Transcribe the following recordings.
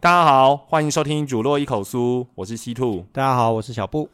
大家好，欢迎收听《煮落一口酥》，我是西兔。大家好，我是小布。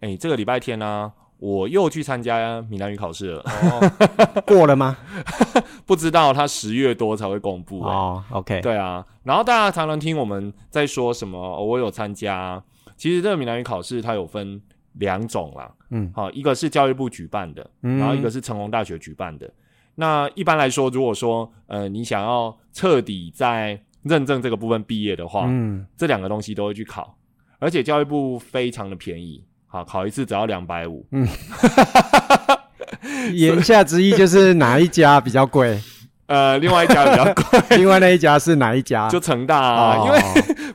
哎，这个礼拜天呢，我又去参加闽南语考试了。哦，过了吗？不知道，他十月多才会公布。哦，OK。对啊，然后大家常常听我们在说什么，我有参加。其实这个闽南语考试它有分两种啦。嗯，好，一个是教育部举办的，然后一个是成功大学举办的。那一般来说，如果说呃你想要彻底在认证这个部分毕业的话，嗯，这两个东西都会去考，而且教育部非常的便宜，好，考一次只要两百五。嗯，言下之意就是哪一家比较贵？呃，另外一家比较贵，另外那一家是哪一家？就成大啊，因为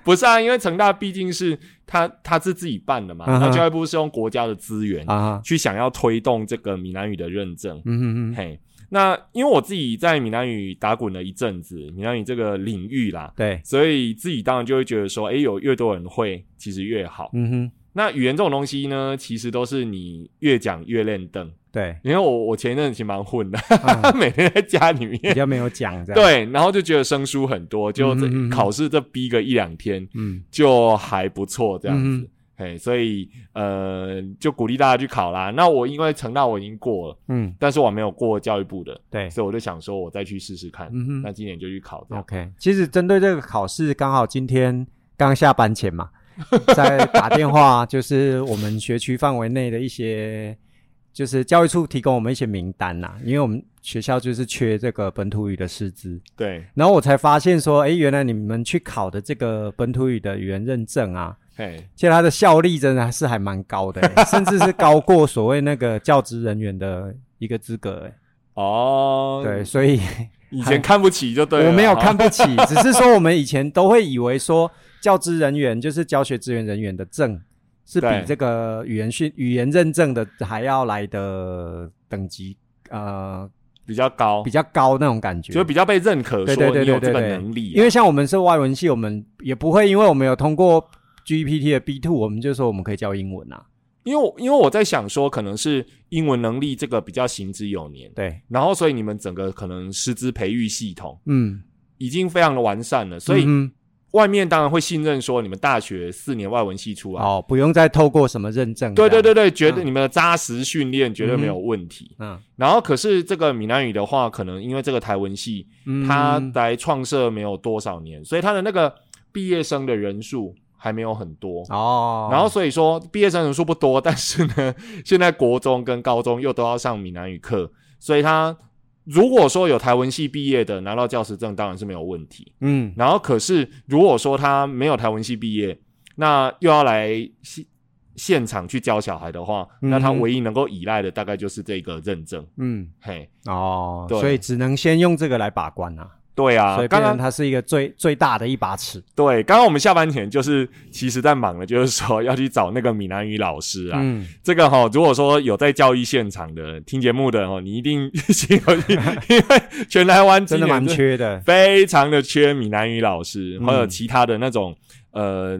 不是啊，因为成大毕竟是他他是自己办的嘛，那教育部是用国家的资源啊去想要推动这个闽南语的认证。嗯嗯嗯，嘿。那因为我自己在闽南语打滚了一阵子，闽南语这个领域啦，对，所以自己当然就会觉得说，哎，有越多人会，其实越好。嗯哼。那语言这种东西呢，其实都是你越讲越练凳。对，因为我我前一阵子其实蛮混的，每天在家里面比较没有讲，对，然后就觉得生疏很多，就考试这逼个一两天，嗯，就还不错这样子。哎，所以呃，就鼓励大家去考啦。那我因为成大我已经过了，嗯，但是我没有过教育部的，对，所以我就想说，我再去试试看。嗯哼，那今年就去考。OK，其实针对这个考试，刚好今天刚下班前嘛，在打电话，就是我们学区范围内的一些，就是教育处提供我们一些名单呐，因为我们学校就是缺这个本土语的师资，对。然后我才发现说，哎，原来你们去考的这个本土语的语言认证啊。嘿，其实它的效力真的是还蛮高的，甚至是高过所谓那个教职人员的一个资格。哦，对，所以以前看不起就对了，我没有看不起，只是说我们以前都会以为说教职人员就是教学资源人员的证是比这个语言训语言认证的还要来的等级呃比较高，比较高那种感觉，就比较被认可，说你有这个能力。因为像我们是外文系，我们也不会因为我们有通过。GPT 的 B two，我们就说我们可以教英文啊，因为因为我在想说，可能是英文能力这个比较行之有年，对，然后所以你们整个可能师资培育系统，嗯，已经非常的完善了，所以外面当然会信任说你们大学四年外文系出来，哦，不用再透过什么认证，对对对对，觉得你们的扎实训练绝对没有问题，嗯，然后可是这个闽南语的话，可能因为这个台文系，它来创设没有多少年，所以它的那个毕业生的人数。还没有很多。哦，然后所以说毕业生人数不多，但是呢，现在国中跟高中又都要上闽南语课，所以他如果说有台文系毕业的拿到教师证，当然是没有问题。嗯，然后可是如果说他没有台文系毕业，那又要来现现场去教小孩的话，那他唯一能够依赖的大概就是这个认证。嗯，嘿，哦，所以只能先用这个来把关啊。对啊，所以刚刚它是一个最最大的一把尺。对，刚刚我们下班前就是其实在忙的，就是说要去找那个闽南语老师啊。嗯，这个哈，如果说有在教育现场的听节目的哦，你一定心有 因为全台湾真的蛮缺的，非常的缺闽南语老师，还有其他的那种呃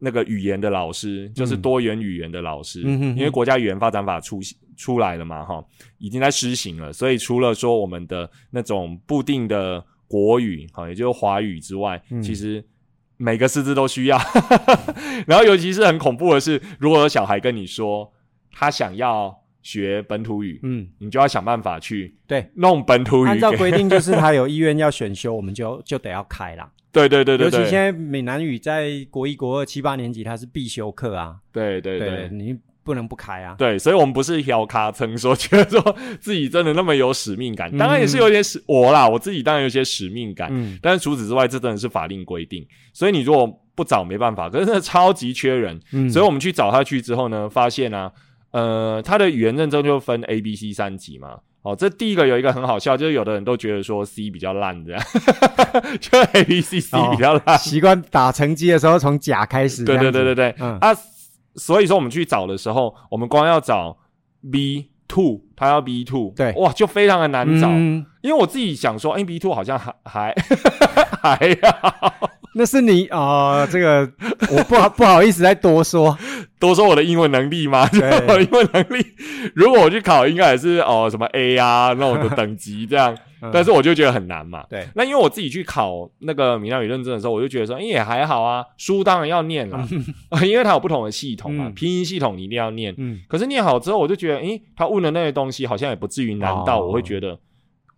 那个语言的老师，就是多元语言的老师。嗯因为国家语言发展法出出来了嘛，哈，已经在施行了，所以除了说我们的那种固定的。国语哈，也就是华语之外，其实每个师资都需要。然后，尤其是很恐怖的是，如果有小孩跟你说他想要学本土语，嗯，你就要想办法去对弄本土语。按照规定，就是他有意愿要选修，我们就就得要开了。对对对对，尤其现在闽南语在国一、国二、七八年级，它是必修课啊。对对对，你。不能不开啊！对，所以我们不是小咖称说觉得说自己真的那么有使命感，当然也是有点使我啦，我自己当然有些使命感。嗯，但是除此之外，这真的是法令规定，所以你如果不找没办法。可是真的超级缺人，所以我们去找他去之后呢，发现呢，呃，他的语言认证就分 A、B、C 三级嘛。哦，这第一个有一个很好笑，就是有的人都觉得说 C 比较烂这样，就 A、B、C、C 比较烂，习惯打成绩的时候从甲开始。对对对对对，嗯啊。所以说，我们去找的时候，我们光要找 B two，他要 B two，对，哇，就非常的难找。因为我自己想说，A B two 好像还 还 还要，那是你啊，这个我不好不好意思再多说，多说我的英文能力吗？我的英文能力，如果我去考，应该也是哦什么 A 啊那种的等级这样，但是我就觉得很难嘛。对，那因为我自己去考那个闽南语认证的时候，我就觉得说，哎也还好啊，书当然要念了，因为它有不同的系统嘛，拼音系统你一定要念。嗯，可是念好之后，我就觉得，哎，他问的那些东西好像也不至于难到我会觉得。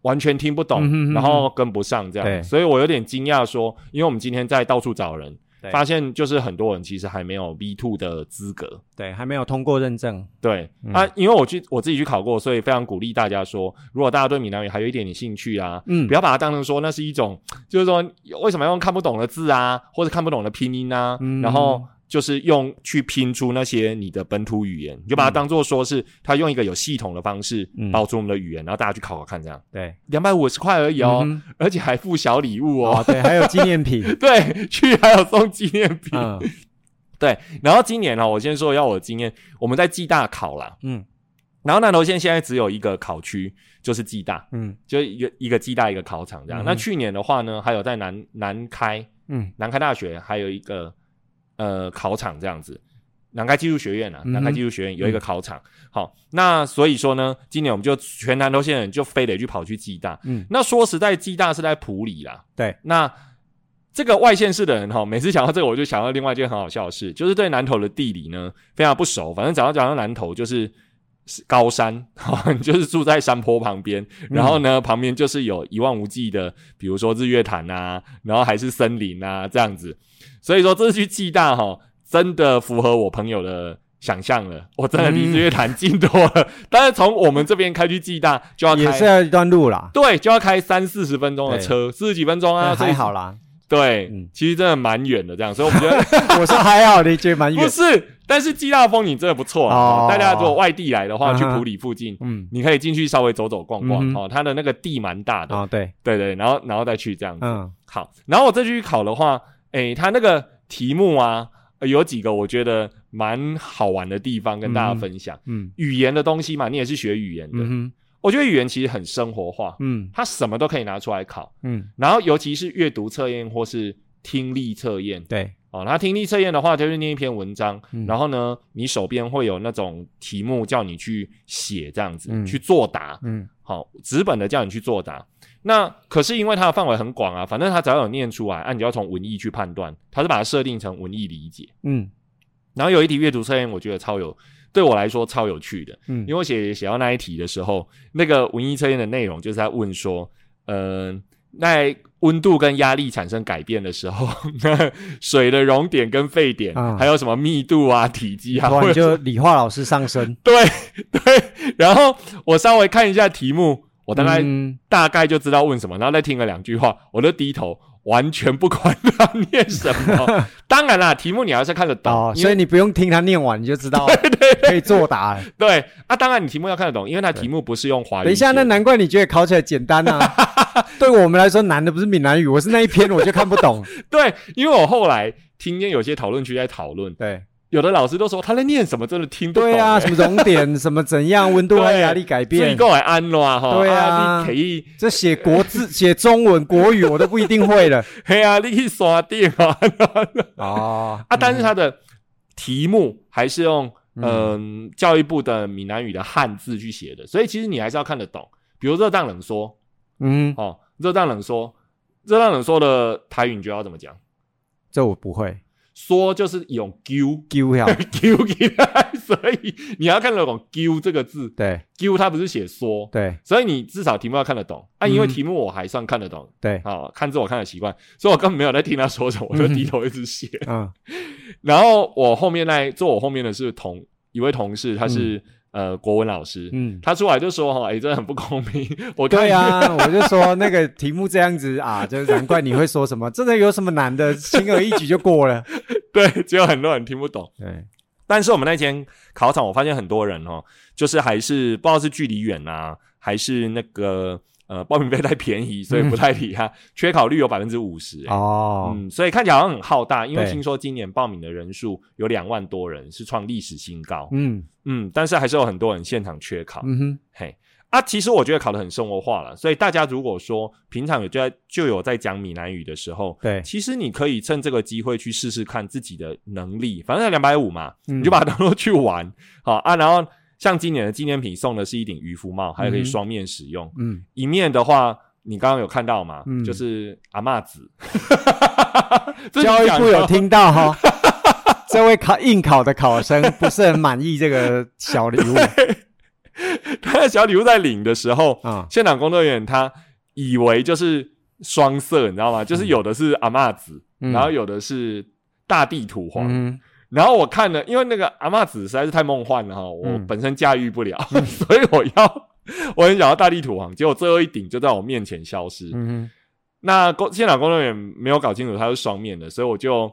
完全听不懂，然后跟不上这样，所以我有点惊讶。说，因为我们今天在到处找人，发现就是很多人其实还没有 B two 的资格，对，还没有通过认证。对啊，因为我去我自己去考过，所以非常鼓励大家说，如果大家对闽南语还有一点点兴趣啊，嗯，不要把它当成说那是一种，就是说为什么要用看不懂的字啊，或者看不懂的拼音啊，然后。就是用去拼出那些你的本土语言，你就把它当做说是他用一个有系统的方式保存我们的语言，然后大家去考考看，这样。对，两百五十块而已哦，而且还附小礼物哦，对，还有纪念品，对，去还有送纪念品，对。然后今年呢，我先说要我的经验，我们在暨大考啦，嗯，然后南投县现在只有一个考区，就是暨大，嗯，就一个一个暨大一个考场这样。那去年的话呢，还有在南南开，嗯，南开大学还有一个。呃，考场这样子，南开技术学院啊，南开技术学院有一个考场。好，那所以说呢，今年我们就全南投县人就非得去跑去暨大。嗯，那说实在，暨大是在普里啦。对，那这个外县市的人哈，每次讲到这个，我就想到另外一件很好笑的事，就是对南投的地理呢非常不熟。反正讲到讲到南投，就是高山，就是住在山坡旁边，然后呢，旁边就是有一望无际的，比如说日月潭啊，然后还是森林啊这样子。所以说这次去暨大哈，真的符合我朋友的想象了。我真的离日月潭近多了，但是从我们这边开去暨大就要也是要一段路啦。对，就要开三四十分钟的车，四十几分钟啊，还好啦。对，其实真的蛮远的这样，所以我们觉得 我说还好，你觉得蛮远。不是，但是暨大风景真的不错啊。大家如果外地来的话，去普里附近，嗯，你可以进去稍微走走逛逛哦。它的那个地蛮大的啊，对对对，然后然后再去这样子。嗯，好，然后我再去考的话。诶，他那个题目啊，有几个我觉得蛮好玩的地方，跟大家分享。嗯，语言的东西嘛，你也是学语言的。嗯，我觉得语言其实很生活化。嗯，它什么都可以拿出来考。嗯，然后尤其是阅读测验或是听力测验。对，哦，那听力测验的话，就是念一篇文章，然后呢，你手边会有那种题目叫你去写，这样子去作答。嗯，好，纸本的叫你去作答。那可是因为它的范围很广啊，反正它只要有念出来，啊，你就要从文意去判断，它是把它设定成文意理解，嗯，然后有一题阅读测验，我觉得超有，对我来说超有趣的，嗯，因为我写写到那一题的时候，那个文艺测验的内容就是在问说，嗯，在温度跟压力产生改变的时候，那水的熔点跟沸点，还有什么密度啊、体积啊，或者就理化老师上身，对 对，然后我稍微看一下题目。我大概大概就知道问什么，然后再听了两句话，我就低头，完全不管他念什么。当然啦，题目你还是看得懂，所以你不用听他念完，你就知道 可以作答。对啊，当然你题目要看得懂，因为他题目不是用华语。等一下，那难怪你觉得考起来简单啊？对我们来说难的不是闽南语，我是那一篇我就看不懂。对，因为我后来听见有些讨论区在讨论。对。有的老师都说他在念什么，真的听不懂。对啊，什么熔点，什么怎样，温度和压力改变，所以过来安暖哈。对啊，可以。这写国字、写中文、国语，我都不一定会了。嘿啊，你去刷电啊。哦啊，但是他的题目还是用嗯教育部的闽南语的汉字去写的，所以其实你还是要看得懂。比如热胀冷缩，嗯，哦，热胀冷缩，热胀冷缩的台语你就要怎么讲？这我不会。说就是用揪揪呀 揪起来，所以你要看得懂揪这个字。对，揪它不是写说。对，所以你至少题目要看得懂。啊，因为题目我还算看得懂。对，啊，看字我看的习惯，所以我根本没有在听他说什么，我就低头一直写。嗯，然后我后面那坐我后面的是同一位同事，他是。呃，国文老师，嗯，他出来就说哈，哎，真的很不公平。我对呀，我就说那个题目这样子啊，就难怪你会说什么，真的有什么难的，轻而易举就过了。对，只有很多人听不懂。对，但是我们那天考场，我发现很多人哦，就是还是不知道是距离远啊，还是那个。呃，报名费太便宜，所以不太理他。缺考率有百分之五十哦，嗯，所以看起来好像很浩大，因为听说今年报名的人数有两万多人，是创历史新高。嗯嗯，但是还是有很多人现场缺考。嗯哼，嘿啊，其实我觉得考的很生活化了，所以大家如果说平常有在就有在讲闽南语的时候，对，其实你可以趁这个机会去试试看自己的能力，反正两百五嘛，你就把它当做去玩，好啊。然后像今年的纪念品送的是一顶渔夫帽，还可以双面使用，嗯，一面的话你刚刚有看到嘛，就是阿嬷子，教育部有听到哈，这位考应考的考生不是很满意这个小礼物。他的小礼物在领的时候，啊，现场工作人员他以为就是双色，你知道吗？就是有的是阿嬷子，然后有的是大地土黄。然后我看了，因为那个阿嬷子实在是太梦幻了哈，我本身驾驭不了，所以我要我很想要大地土黄，结果最后一顶就在我面前消失。嗯那工现场工作人员没有搞清楚它是双面的，所以我就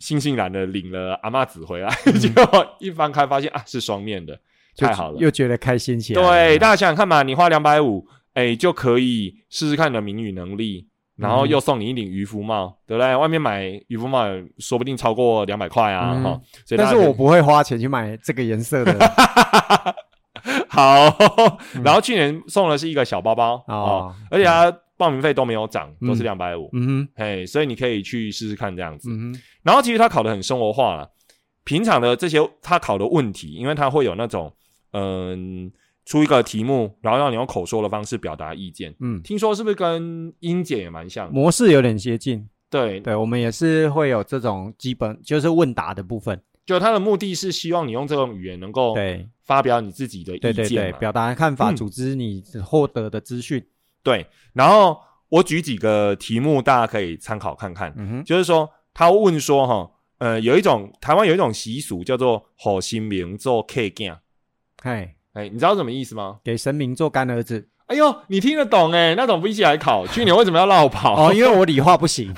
悻悻然的领了阿嬷子回来，结果一翻开发现啊是双面的。太好了，又觉得开心起来。对，大家想想看嘛，你花两百五，哎，就可以试试看你的谜语能力，然后又送你一顶渔夫帽，对不对？外面买渔夫帽说不定超过两百块啊，哈。但是我不会花钱去买这个颜色的。好，然后去年送的是一个小包包啊，而且它报名费都没有涨，都是两百五。嗯哼，嘿，所以你可以去试试看这样子。嗯哼，然后其实它考的很生活化了，平常的这些他考的问题，因为他会有那种。嗯，出一个题目，然后让你用口说的方式表达意见。嗯，听说是不是跟英检也蛮像？模式有点接近。对，对，我们也是会有这种基本，就是问答的部分。就他的目的是希望你用这种语言能够对发表你自己的意见，表达看法，组织你获得的资讯。对，然后我举几个题目，大家可以参考看看。嗯哼，就是说他问说哈，呃，有一种台湾有一种习俗叫做“好心名做 K 镜”。哎哎，你知道什么意思吗？给神明做干儿子。哎呦，你听得懂哎？那种不一起来考？去年为什么要绕跑？哦，因为我理化不行。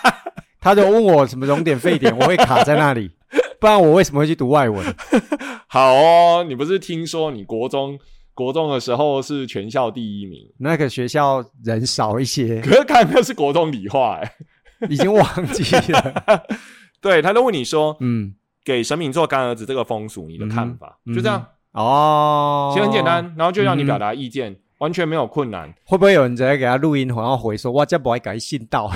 他就问我什么熔点沸点，我会卡在那里。不然我为什么会去读外文？好哦，你不是听说你国中国中的时候是全校第一名？那个学校人少一些。可是看那是国中理化，哎，已经忘记了。对他都问你说，嗯，给神明做干儿子这个风俗，你的看法就这样。哦，其实很简单，然后就让你表达意见，完全没有困难。会不会有人直接给他录音，然后回说：“哇，这不会改信道，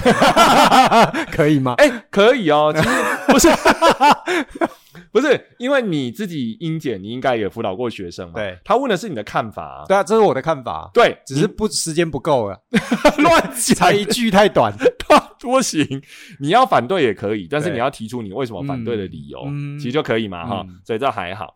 可以吗？”哎，可以哦。其实不是，不是，因为你自己英检，你应该也辅导过学生嘛。对，他问的是你的看法。对啊，这是我的看法。对，只是不时间不够了，乱才一句太短。多行，你要反对也可以，但是你要提出你为什么反对的理由，其实就可以嘛，哈，所以这还好。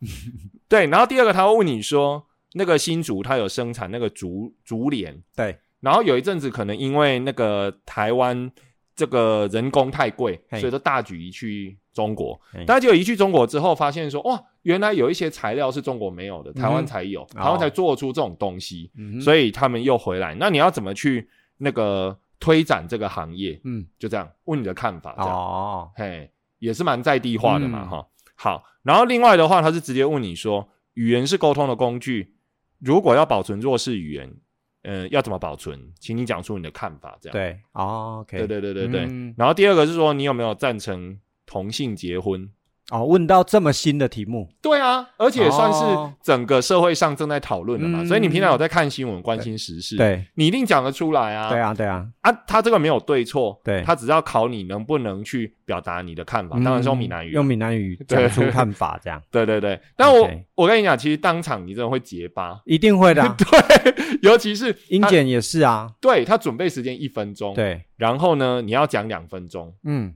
对，然后第二个他会问你说，那个新竹他有生产那个竹竹帘，对，然后有一阵子可能因为那个台湾这个人工太贵，所以说大举移去中国，大家就移去中国之后发现说，哇，原来有一些材料是中国没有的，台湾才有，台湾才做出这种东西，所以他们又回来。那你要怎么去那个？推展这个行业，嗯，就这样问你的看法，这样哦，嘿，也是蛮在地化的嘛，哈。好，然后另外的话，他是直接问你说，语言是沟通的工具，如果要保存弱势语言，呃，要怎么保存？请你讲出你的看法，这样对，OK，对对对对对。然后第二个是说，你有没有赞成同性结婚？哦，问到这么新的题目，对啊，而且算是整个社会上正在讨论的嘛，所以你平常有在看新闻、关心时事，对，你一定讲得出来啊。对啊，对啊，啊，他这个没有对错，对，他只要考你能不能去表达你的看法，当然是用闽南语，用闽南语讲出看法，这样。对对对，但我我跟你讲，其实当场你真的会结巴，一定会的。对，尤其是英检也是啊，对他准备时间一分钟，对，然后呢，你要讲两分钟，嗯，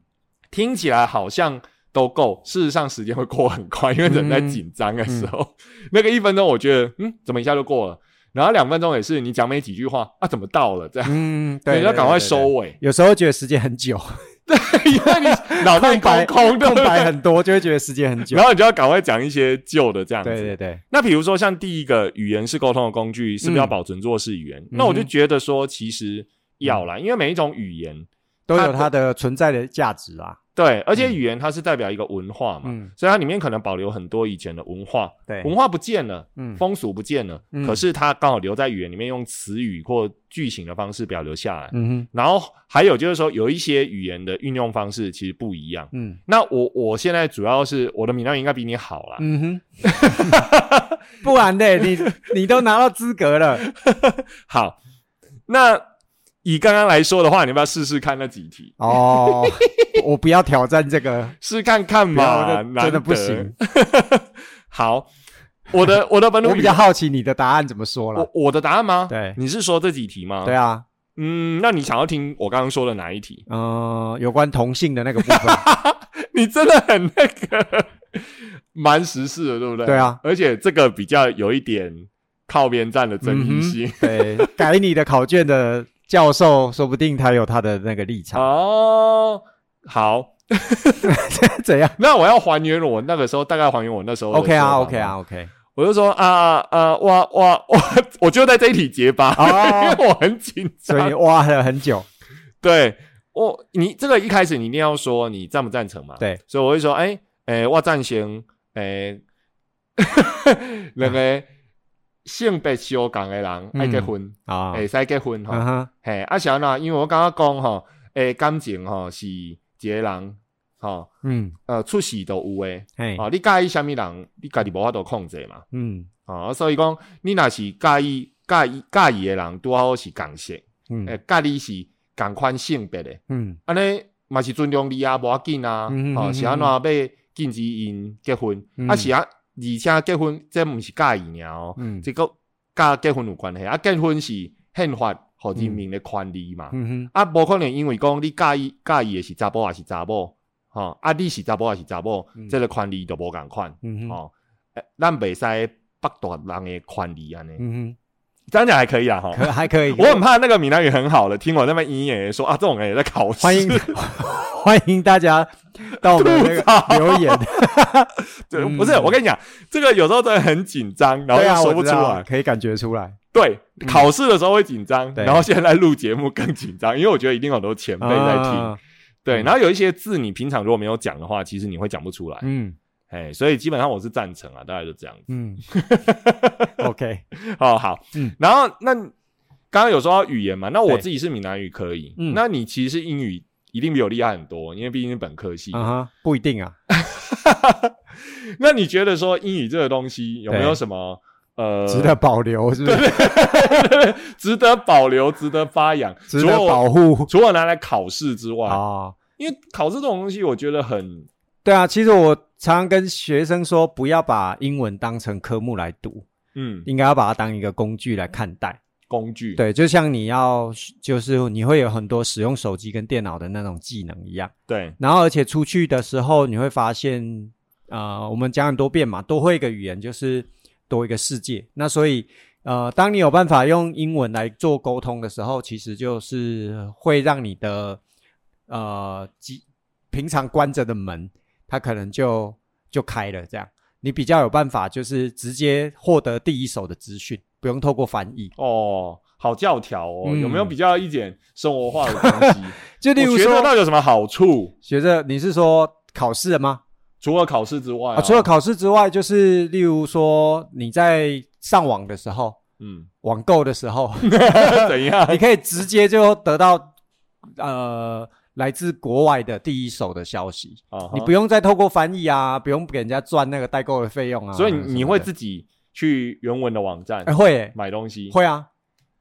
听起来好像。都够，事实上时间会过很快，因为人在紧张的时候，那个一分钟我觉得，嗯，怎么一下就过了？然后两分钟也是，你讲没几句话啊，怎么到了？这样，嗯，对，要赶快收尾。有时候觉得时间很久，对，因为你脑袋空空，空白很多，就会觉得时间很久。然后你就要赶快讲一些旧的这样子。对对对。那比如说像第一个语言是沟通的工具，是不是要保存弱势语言？那我就觉得说，其实要啦，因为每一种语言都有它的存在的价值啊。对，而且语言它是代表一个文化嘛，所以它里面可能保留很多以前的文化。对，文化不见了，嗯，风俗不见了，可是它刚好留在语言里面，用词语或句型的方式表留下来。然后还有就是说，有一些语言的运用方式其实不一样。嗯。那我我现在主要是我的闽南语应该比你好啦。嗯哼。不然的，你你都拿到资格了。好，那。以刚刚来说的话，你要不要试试看那几题？哦，我不要挑战这个，试看看嘛，真的不行。好，我的 我的本土，我比较好奇你的答案怎么说了。我我的答案吗？对，你是说这几题吗？对啊，嗯，那你想要听我刚刚说的哪一题？嗯，有关同性的那个部分。你真的很那个，蛮时事的，对不对？对啊，而且这个比较有一点靠边站的争议性。对，改你的考卷的。教授说不定他有他的那个立场哦。好，怎样？那我要还原我那个时候，大概还原我那时候。OK 啊，OK 啊，OK。我就说啊啊，挖挖挖，我就在这一题结巴，因为我很紧张，所以挖了很久。对，我你这个一开始你一定要说你赞不赞成嘛？对，所以我会说，哎哎，我赞成，哎，那个。性别相共诶人爱结婚，会使结婚吼。嘿，啊是安怎？因为我感觉讲吼，诶，感情吼是一个人吼，嗯，呃，出事都有诶。嘿，啊，你介意虾米人，你家己无法度控制嘛。嗯，啊，所以讲你若是介意介意介意诶人，拄好是共性，嗯，诶，介意是共款性别诶，嗯，安尼嘛是尊重你啊，无要紧啊，哦，是安怎要禁止因结婚，啊是啊。而且结婚这毋是介意尔哦，这个甲结婚有关系啊。结婚是宪法和人民的权利嘛。啊，无可能因为讲你介意介意的是查甫还是查某，吼啊，你是查甫还是查某，这个权利就无共款。吼，咱袂使剥夺人的权利安尼。这样讲还可以啊，哈，可还可以。我很怕那个闽南语很好的，听我那边咿咿说啊，这种人也在考试。欢迎欢迎大家到我们那个留言。对，不是我跟你讲，这个有时候真的很紧张，然后又说不出来，可以感觉出来。对，考试的时候会紧张，然后现在录节目更紧张，因为我觉得一定有很多前辈在听。对，然后有一些字你平常如果没有讲的话，其实你会讲不出来。嗯。哎，所以基本上我是赞成啊，大概就这样子。嗯，OK，好好。嗯，然后那刚刚有说到语言嘛，那我自己是闽南语可以，嗯，那你其实英语一定比我厉害很多，因为毕竟是本科系。啊哈，不一定啊。那你觉得说英语这个东西有没有什么呃值得保留？是不是？值得保留，值得发扬，值得保护？除了拿来考试之外啊，因为考试这种东西，我觉得很。对啊，其实我常常跟学生说，不要把英文当成科目来读，嗯，应该要把它当一个工具来看待。工具，对，就像你要，就是你会有很多使用手机跟电脑的那种技能一样。对，然后而且出去的时候，你会发现，呃，我们讲很多遍嘛，多会一个语言就是多一个世界。那所以，呃，当你有办法用英文来做沟通的时候，其实就是会让你的，呃，几平常关着的门。他可能就就开了，这样你比较有办法，就是直接获得第一手的资讯，不用透过翻译哦。好教条哦，有没有比较一点生活化的东西？就例如说，到底有什么好处？学着你是说考试吗？除了考试之外啊，除了考试之外，就是例如说你在上网的时候，嗯，网购的时候 怎样？你可以直接就得到呃。来自国外的第一手的消息，你不用再透过翻译啊，不用给人家赚那个代购的费用啊。所以你会自己去原文的网站会买东西，会啊，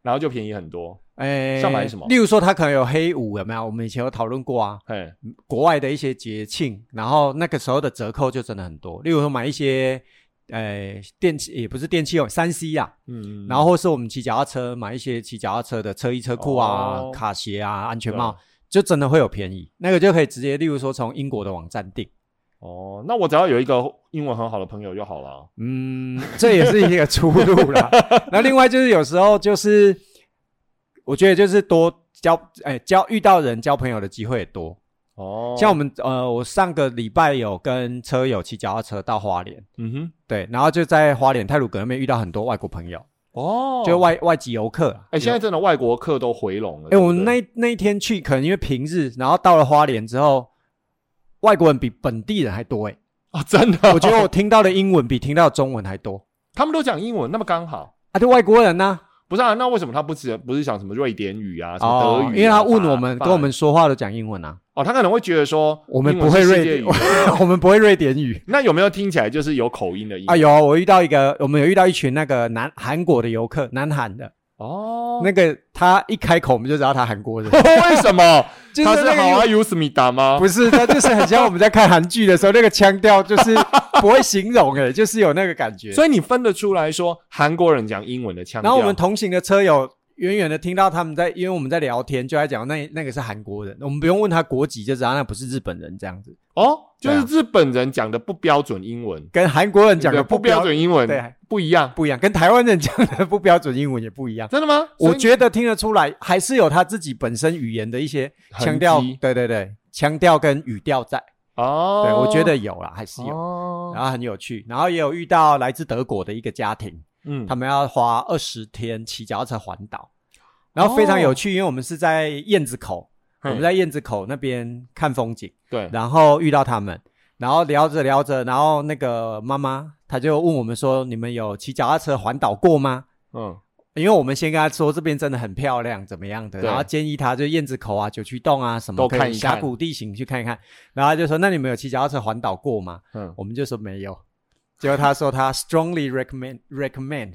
然后就便宜很多。哎，像买什么？例如说，他可能有黑五，有没有？我们以前有讨论过啊。哎，国外的一些节庆，然后那个时候的折扣就真的很多。例如说，买一些呃电器，也不是电器哦，三 C 啊，嗯，然后或是我们骑脚踏车买一些骑脚踏车的车衣车裤啊、卡鞋啊、安全帽。就真的会有便宜，那个就可以直接，例如说从英国的网站订。哦，那我只要有一个英文很好的朋友就好了。嗯，这也是一个出路啦。那另外就是有时候就是，我觉得就是多交，哎，交遇到人交朋友的机会也多。哦，像我们呃，我上个礼拜有跟车友骑脚踏车到花莲。嗯哼，对，然后就在花莲泰鲁阁那边遇到很多外国朋友。哦，就外外籍游客，哎，现在真的外国客都回笼了。哎，我们那那一天去，可能因为平日，然后到了花莲之后，外国人比本地人还多哎。哦，真的，我觉得我听到的英文比听到中文还多。他们都讲英文，那么刚好啊，就外国人呢？不是啊，那为什么他不是不是讲什么瑞典语啊，什么德语？因为他问我们，跟我们说话都讲英文啊。哦，他可能会觉得说我们不会瑞典语，我们不会瑞典语。那有没有听起来就是有口音的音啊？有，我遇到一个，我们有遇到一群那个南韩国的游客，南韩的。哦，那个他一开口我们就知道他韩国人，为什么？他是好啊，有思密达吗？不是，他就是很像我们在看韩剧的时候那个腔调，就是不会形容诶，就是有那个感觉。所以你分得出来说韩国人讲英文的腔调。然后我们同行的车友。远远的听到他们在，因为我们在聊天，就在讲那那个是韩国人，我们不用问他国籍就知道那不是日本人这样子。哦，就是日本人讲的不标准英文，跟韩国人讲的不标准英文对不一样，不一样，跟台湾人讲的不标准英文也不一样。真的吗？我觉得听得出来，还是有他自己本身语言的一些腔调。对对对，腔调跟语调在。哦，对我觉得有啦，还是有，然后很有趣，然后也有遇到来自德国的一个家庭。嗯，他们要花二十天骑脚踏车环岛，然后非常有趣，因为我们是在燕子口，我们在燕子口那边看风景，对，然后遇到他们，然后聊着聊着，然后那个妈妈她就问我们说：“你们有骑脚踏车环岛过吗？”嗯，因为我们先跟他说这边真的很漂亮，怎么样的，然后建议他就燕子口啊、九曲洞啊什么都看峡谷地形去看一看，然后就说：“那你们有骑脚踏车环岛过吗？”嗯，我们就说没有。结果他说他 strongly recommend recommend，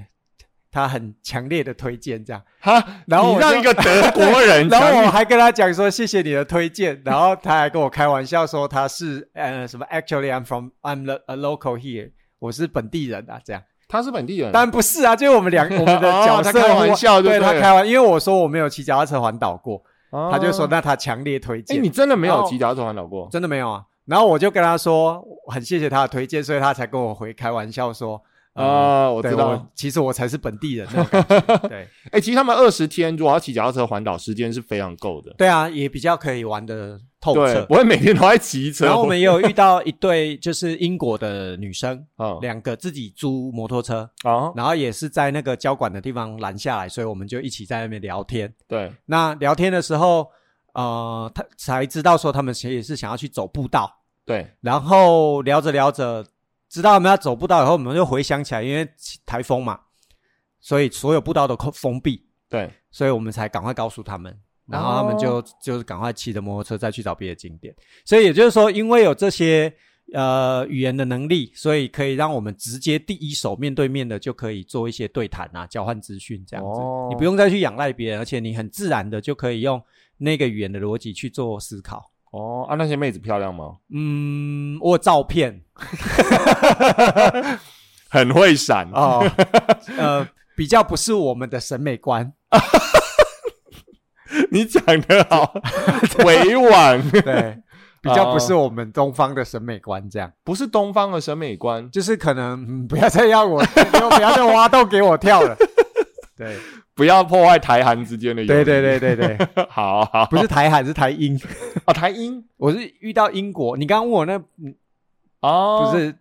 他很强烈的推荐这样。哈，然后让一个德国人，然后我还跟他讲说谢谢你的推荐，然后他还跟我开玩笑说他是呃什么 actually I'm from I'm a local here，我是本地人啊这样，他是本地人，但不是啊，就是我们两 我们的角色开玩笑，对他开玩，因为我说我没有骑脚踏车环岛过，他就说那他强烈推荐，哎，你真的没有骑脚踏车环岛过，真的没有啊。然后我就跟他说，很谢谢他的推荐，所以他才跟我回开玩笑说，啊，我知道，其实我才是本地人。对，哎，其实他们二十天如果要骑脚踏车环岛，时间是非常够的。对啊，也比较可以玩的透彻，不会每天都在骑车。然后我们也有遇到一对就是英国的女生，两个自己租摩托车，然后也是在那个交管的地方拦下来，所以我们就一起在那边聊天。对，那聊天的时候。呃，他才知道说他们其实也是想要去走步道，对。然后聊着聊着，知道我们要走步道以后，我们就回想起来，因为台风嘛，所以所有步道都封闭，对。所以我们才赶快告诉他们，然后他们就就是赶快骑着摩托车再去找别的景点。所以也就是说，因为有这些呃语言的能力，所以可以让我们直接第一手面对面的就可以做一些对谈啊，交换资讯这样子。你不用再去仰赖别人，而且你很自然的就可以用。那个语言的逻辑去做思考。哦啊，那些妹子漂亮吗？嗯，我照片。很会闪。哦，呃，比较不是我们的审美观。你讲的好委婉，对，比较不是我们东方的审美观，这样。不是东方的审美观，就是可能不要再要我，不要再挖洞给我跳了，对。不要破坏台韩之间的友谊。对对对对对，好好，不是台韩是台英。啊，台英，我是遇到英国。你刚刚问我那，哦，不是，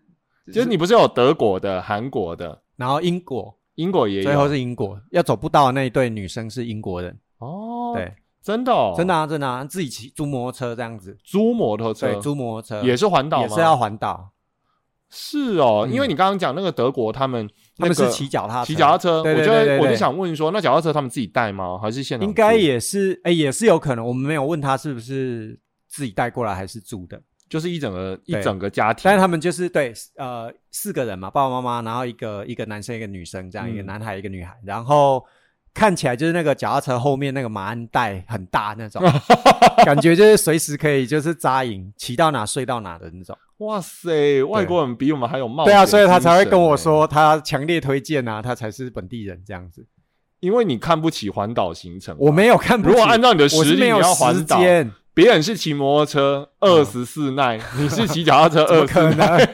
就是你不是有德国的、韩国的，然后英国，英国也有，最后是英国要走不到的那一对女生是英国人。哦，对，真的，哦？真的啊，真的啊，自己骑租摩托车这样子，租摩托车，租摩托车。也是环岛，也是要环岛。是哦，因为你刚刚讲那个德国，他们他们是骑脚踏骑脚踏车，我觉得我就想问说，那脚踏车他们自己带吗？还是现场？应该也是，哎，也是有可能。我们没有问他是不是自己带过来还是租的，就是一整个一整个家庭。但是他们就是对，呃，四个人嘛，爸爸妈妈，然后一个一个男生一个女生，这样一个男孩一个女孩，然后。看起来就是那个脚踏车后面那个马鞍带很大那种，感觉就是随时可以就是扎营，骑到哪睡到哪的那种。哇塞，外国人比我们还有冒对啊，所以他才会跟我说他强烈推荐啊，他才是本地人这样子。因为你看不起环岛行程，我没有看不起。如果按照你的实力，你要环岛，别人是骑摩托车二十四耐，你是骑脚踏车 二十四耐，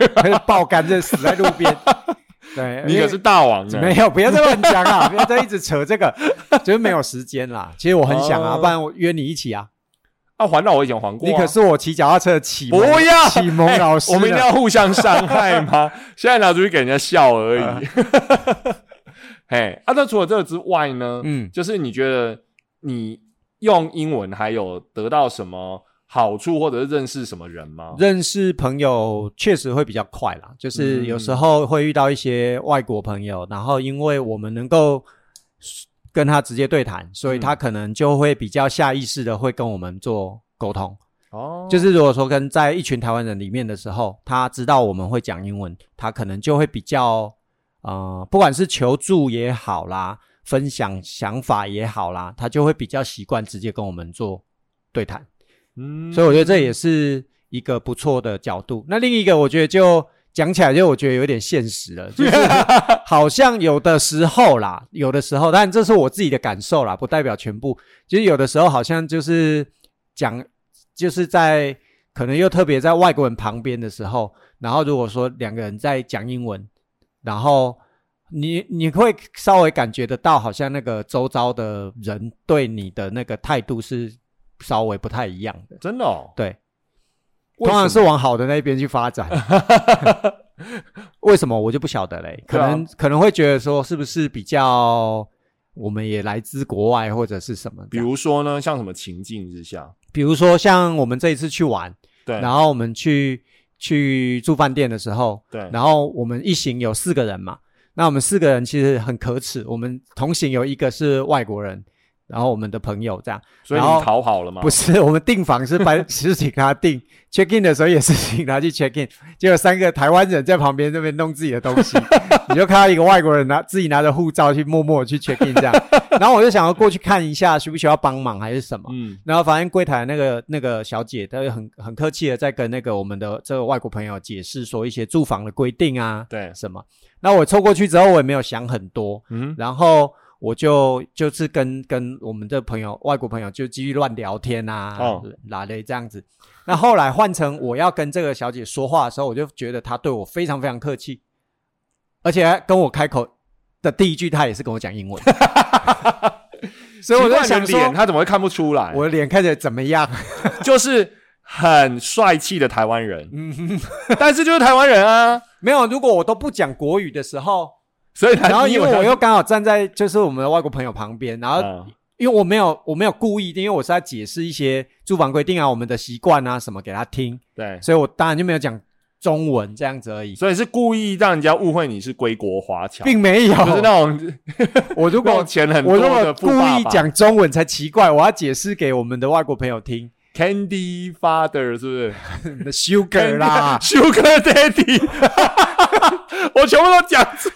爆肝就死在路边。对，你可是大王，没有，不要再乱讲啊！不要再一直扯这个，就是没有时间啦。其实我很想啊，不然我约你一起啊。啊，环岛我以前环过，你可是我骑脚踏车启不要启蒙老师，我们一定要互相伤害吗？现在拿出去给人家笑而已。嘿，啊，那除了这个之外呢？嗯，就是你觉得你用英文还有得到什么好处，或者是认识什么人吗？认识朋友确实会比较快啦，就是有时候会遇到一些外国朋友，然后因为我们能够跟他直接对谈，所以他可能就会比较下意识的会跟我们做沟通。哦，就是如果说跟在一群台湾人里面的时候，他知道我们会讲英文，他可能就会比较呃，不管是求助也好啦，分享想法也好啦，他就会比较习惯直接跟我们做对谈。嗯，所以我觉得这也是一个不错的角度。那另一个，我觉得就讲起来，就我觉得有点现实了，就是 好像有的时候啦，有的时候，但这是我自己的感受啦，不代表全部。其实有的时候好像就是讲，就是在可能又特别在外国人旁边的时候，然后如果说两个人在讲英文，然后你你会稍微感觉得到，好像那个周遭的人对你的那个态度是。稍微不太一样的，真的哦。对，通常是往好的那边去发展。为什么我就不晓得嘞？可能可能会觉得说，是不是比较我们也来自国外或者是什么？比如说呢，像什么情境之下？比如说像我们这一次去玩，对，然后我们去去住饭店的时候，对，然后我们一行有四个人嘛，那我们四个人其实很可耻，我们同行有一个是外国人。然后我们的朋友这样，所以你讨好了吗？不是，我们订房是帮 是请他订，check in 的时候也是请他去 check in，结果三个台湾人在旁边那边弄自己的东西，你就看到一个外国人拿自己拿着护照去默默去 check in 这样，然后我就想要过去看一下需不需要帮忙还是什么，嗯，然后发现柜台那个那个小姐她就很很客气的在跟那个我们的这个外国朋友解释说一些住房的规定啊，对，什么，那我凑过去之后我也没有想很多，嗯，然后。我就就是跟跟我们的朋友外国朋友就继续乱聊天啊，拉嘞这样子。那后来换成我要跟这个小姐说话的时候，我就觉得她对我非常非常客气，而且跟我开口的第一句，她也是跟我讲英文。所以我在想说，他怎么会看不出来？我的脸看起来怎么样？就是很帅气的台湾人，但是就是台湾人啊。没有，如果我都不讲国语的时候。所以，然后因为我又刚好站在就是我们的外国朋友旁边，然后因为我没有我没有故意，因为我是在解释一些住房规定啊、我们的习惯啊什么给他听，对，所以我当然就没有讲中文这样子而已。所以是故意让人家误会你是归国华侨，并没有，就是那种 我如果 钱很多的故意讲中文才奇怪，我要解释给我们的外国朋友听。Candy Father 是不是？Sugar 啦，Sugar Daddy，我全部都讲错。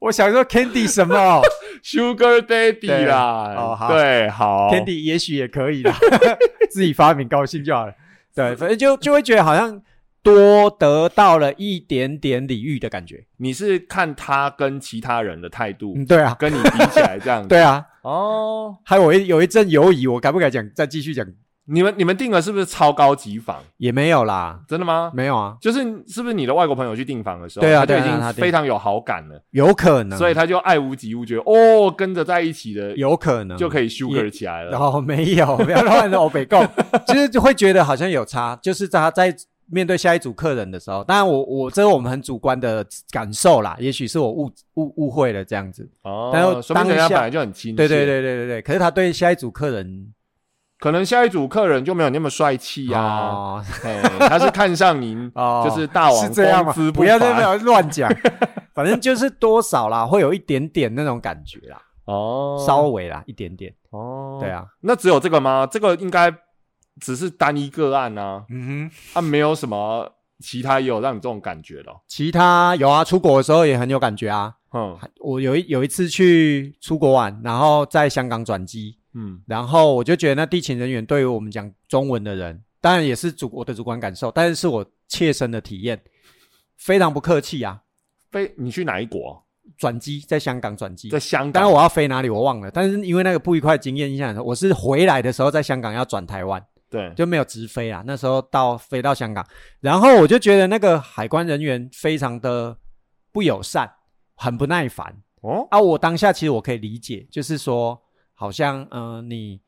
我想说 Candy 什么？Sugar Daddy 啦，哦好，对，好，Candy 也许也可以啦，自己发明高兴就好了。对，反正就就会觉得好像多得到了一点点礼遇的感觉。你是看他跟其他人的态度，对啊，跟你比起来这样，对啊，哦，还有一有一阵犹疑，我该不该讲？再继续讲。你们你们订的是不是超高级房？也没有啦，真的吗？没有啊，就是是不是你的外国朋友去订房的时候，对啊，他就已经非常有好感了，有可能，所以他就爱屋及乌，觉得哦，跟着在一起的有可能就可以 sugar 起来了。然后没有，不要乱欧北共，其实就会觉得好像有差，就是在他在面对下一组客人的时候，当然我我这是我们很主观的感受啦，也许是我误误误会了这样子哦，但是当下本来就很亲切，对对对对对对，可是他对下一组客人。可能下一组客人就没有那么帅气呀，他是看上您，就是大王是这样吗，不要在那乱讲，反正就是多少啦，会有一点点那种感觉啦，哦，稍微啦，一点点，哦，对啊，那只有这个吗？这个应该只是单一个案啊，嗯哼，他没有什么其他也有让你这种感觉的，其他有啊，出国的时候也很有感觉啊，嗯，我有一有一次去出国玩，然后在香港转机。嗯，然后我就觉得那地勤人员对于我们讲中文的人，当然也是主我的主观感受，但是是我切身的体验，非常不客气啊。飞，你去哪一国？转机在香港转机，在香港。当然我要飞哪里我忘了，但是因为那个不愉快经验印象，我是回来的时候在香港要转台湾，对，就没有直飞啊。那时候到飞到香港，然后我就觉得那个海关人员非常的不友善，很不耐烦。哦，啊，我当下其实我可以理解，就是说。好像嗯，你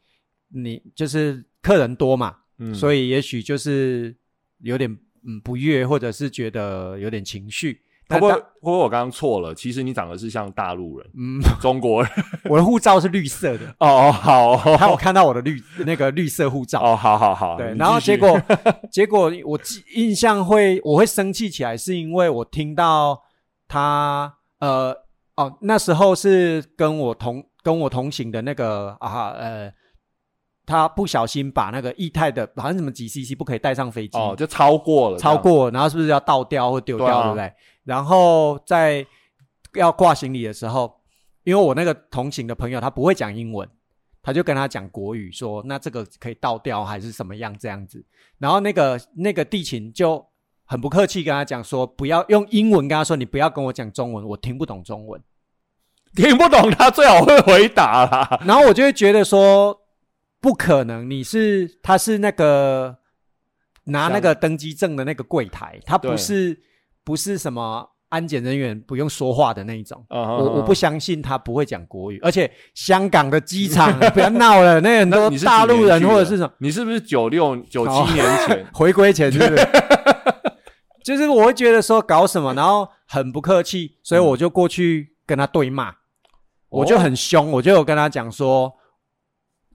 你就是客人多嘛，嗯，所以也许就是有点嗯不悦，或者是觉得有点情绪。会不会会不会我刚刚错了？其实你长得是像大陆人，嗯，中国人。我的护照是绿色的。哦，好，他有看到我的绿那个绿色护照。哦，好好好。对，然后结果结果我记印象会我会生气起来，是因为我听到他呃哦那时候是跟我同跟我同行的那个啊呃。他不小心把那个液态的，好像什么几 CC 不可以带上飞机哦，就超过了，超过，然后是不是要倒掉或丢掉，对不对？然后在要挂行李的时候，因为我那个同行的朋友他不会讲英文，他就跟他讲国语，说那这个可以倒掉还是什么样这样子。然后那个那个地勤就很不客气跟他讲说，不要用英文跟他说，你不要跟我讲中文，我听不懂中文，听不懂他最好会回答啦。然后我就会觉得说。不可能，你是他是那个拿那个登机证的那个柜台，他不是不是什么安检人员不用说话的那一种。我我不相信他不会讲国语，而且香港的机场 不要闹了，那很多大陆人或者是什么，你是不是九六九七年前回归前是不是？就是我会觉得说搞什么，然后很不客气，所以我就过去跟他对骂，我就很凶，我就有跟他讲说。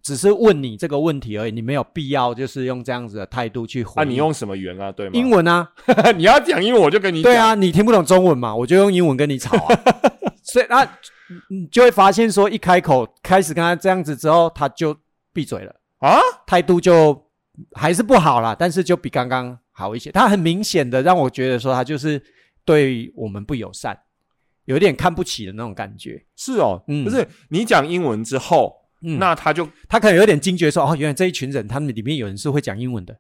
只是问你这个问题而已，你没有必要就是用这样子的态度去回。那你用什么语言啊？对吗？英文啊，你要讲英文我就跟你。对啊，你听不懂中文嘛，我就用英文跟你吵啊。所以那你就会发现说，一开口开始跟他这样子之后，他就闭嘴了啊，态度就还是不好啦，但是就比刚刚好一些。他很明显的让我觉得说，他就是对我们不友善，有点看不起的那种感觉。是哦，嗯，不是你讲英文之后。那他就他可能有点惊觉说哦，原来这一群人他们里面有人是会讲英文的，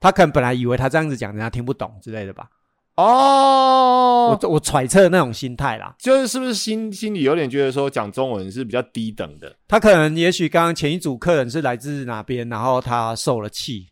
他可能本来以为他这样子讲人家听不懂之类的吧。哦，我我揣测那种心态啦，就是是不是心心里有点觉得说讲中文是比较低等的。他可能也许刚刚前一组客人是来自哪边，然后他受了气，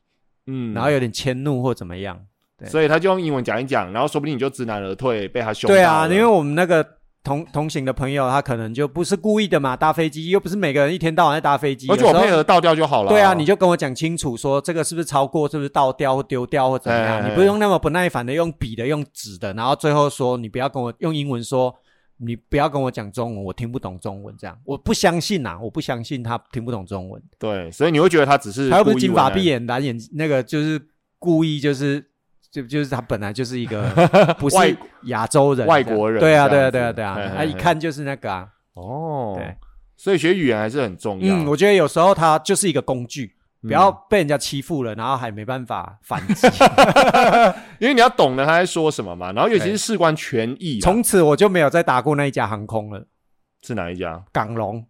嗯，然后有点迁怒或怎么样，对所以他就用英文讲一讲，然后说不定你就知难而退，被他凶。对啊，因为我们那个。同同行的朋友，他可能就不是故意的嘛，搭飞机又不是每个人一天到晚在搭飞机，而且我配合倒掉就好了。对啊，你就跟我讲清楚，说这个是不是超过，是不是倒掉或丢掉或怎么样？你不用那么不耐烦的用笔的、用纸的，然后最后说你不要跟我用英文说，你不要跟我讲中文，我听不懂中文，这样我不相信呐，我不相信他听不懂中文。对，所以你会觉得他只是他又不是金发碧眼蓝眼，那个就是故意就是。就就是他本来就是一个 不是亚洲人，外国人，对啊，对啊，对啊，对啊，他一看就是那个啊，哦，对，所以学语言还是很重要。嗯，我觉得有时候他就是一个工具，不要被人家欺负了，然后还没办法反击 因为你要懂得他在说什么嘛。然后尤其是事关权益，从此我就没有再打过那一家航空了。是哪一家？港龙。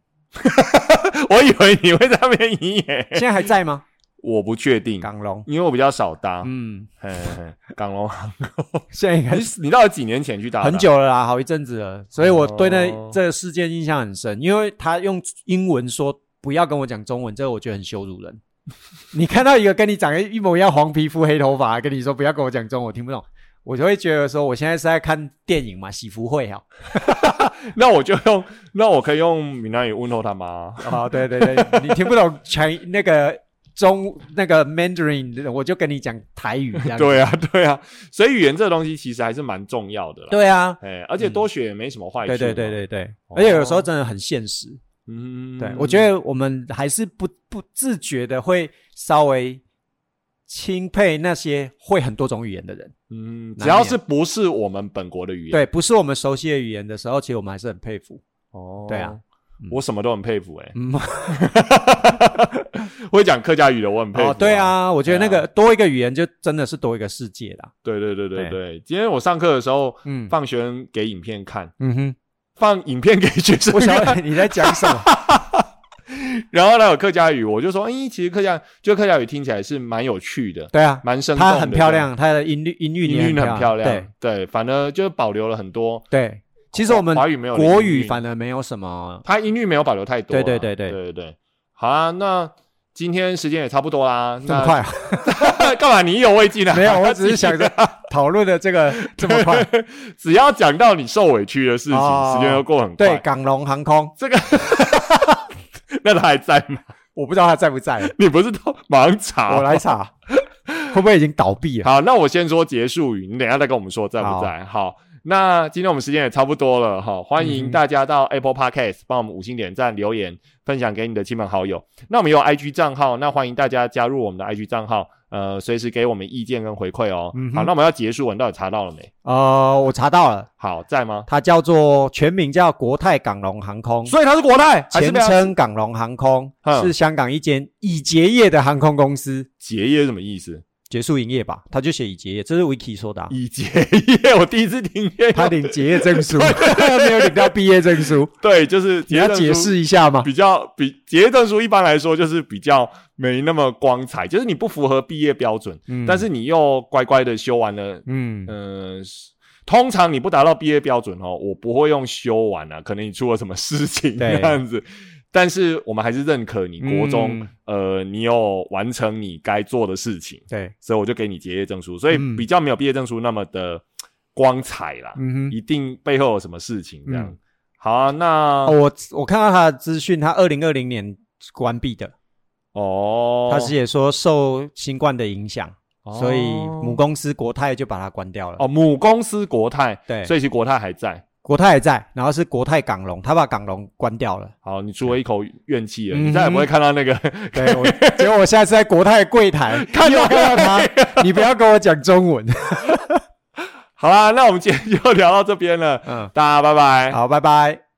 我以为你会在那边营业，现在还在吗？我不确定港龙，因为我比较少搭。嗯，港龙航空 现在你你到底几年前去搭？很久了啦，好一阵子了。所以我对那这个事件印象很深，因为他用英文说不要跟我讲中文，这个我觉得很羞辱人。你看到一个跟你长得一模一样、黄皮肤、黑头发，跟你说不要跟我讲中文，我听不懂，我就会觉得说我现在是在看电影嘛，喜福会哈。那我就用，那我可以用闽南语问候他吗？啊，对对对，你听不懂全那个。中那个 Mandarin，我就跟你讲台语这样。对啊，对啊，所以语言这个东西其实还是蛮重要的。对啊，哎，而且多学也没什么坏处。对对对对对，而且有时候真的很现实。嗯，对，我觉得我们还是不不自觉的会稍微钦佩那些会很多种语言的人。嗯，只要是不是我们本国的语言，对，不是我们熟悉的语言的时候，其实我们还是很佩服。哦，对啊。我什么都很佩服哎，会讲客家语的我很佩服。对啊，我觉得那个多一个语言就真的是多一个世界啦。对对对对对，今天我上课的时候，嗯，放学生给影片看，嗯哼，放影片给学生看，你在讲什么？然后呢，有客家语，我就说，哎，其实客家就客家语听起来是蛮有趣的，对啊，蛮生动，它很漂亮，它的音律音律音律很漂亮，对。对，反而就保留了很多，对。其实我们华语没有国语，反而没有什么，它音律没有保留太多。对对对对对对好啊，那今天时间也差不多啦。这么快？干嘛？你意犹未尽啊？没有，我只是想着 讨论的这个 这么快。只要讲到你受委屈的事情，时间就过很快。对，港龙航空这个，那他还在吗？我不知道他在不在。你不是都忙查？我来查，会不会已经倒闭了？好，那我先说结束语，你等下再跟我们说在不在。好。那今天我们时间也差不多了哈，欢迎大家到 Apple Podcast 帮我们五星点赞、留言、分享给你的亲朋好友。那我们有 IG 账号，那欢迎大家加入我们的 IG 账号，呃，随时给我们意见跟回馈哦。好，那我们要结束，你到底查到了没？呃，我查到了。好，在吗？它叫做全名叫国泰港龙航空，所以它是国泰，前称港龙航空，是香港一间已结业的航空公司。结业什么意思？结束营业吧，他就写已结业，这是 Vicky 说的。已结业，我第一次听见他领结业证书，没有领到毕业证书。对，就是你要解释一下嘛？比较比结业证书一般来说就是比较没那么光彩，就是你不符合毕业标准，但是你又乖乖的修完了。嗯嗯，通常你不达到毕业标准哦，我不会用修完啊，可能你出了什么事情这样子。但是我们还是认可你国中，呃，你有完成你该做的事情，对，所以我就给你结业证书，所以比较没有毕业证书那么的光彩啦，嗯哼，一定背后有什么事情这样。好啊，那我我看到他的资讯，他二零二零年关闭的，哦，他是也说受新冠的影响，所以母公司国泰就把它关掉了。哦，母公司国泰，对，所以其实国泰还在。国泰也在，然后是国泰港龙，他把港龙关掉了。好，你出了一口怨气了，你再也不会看到那个。对，结果我现在是在国泰柜台 看到看到他，你不要跟我讲中文。好啦，那我们今天就聊到这边了。嗯，大家拜拜。好，拜拜。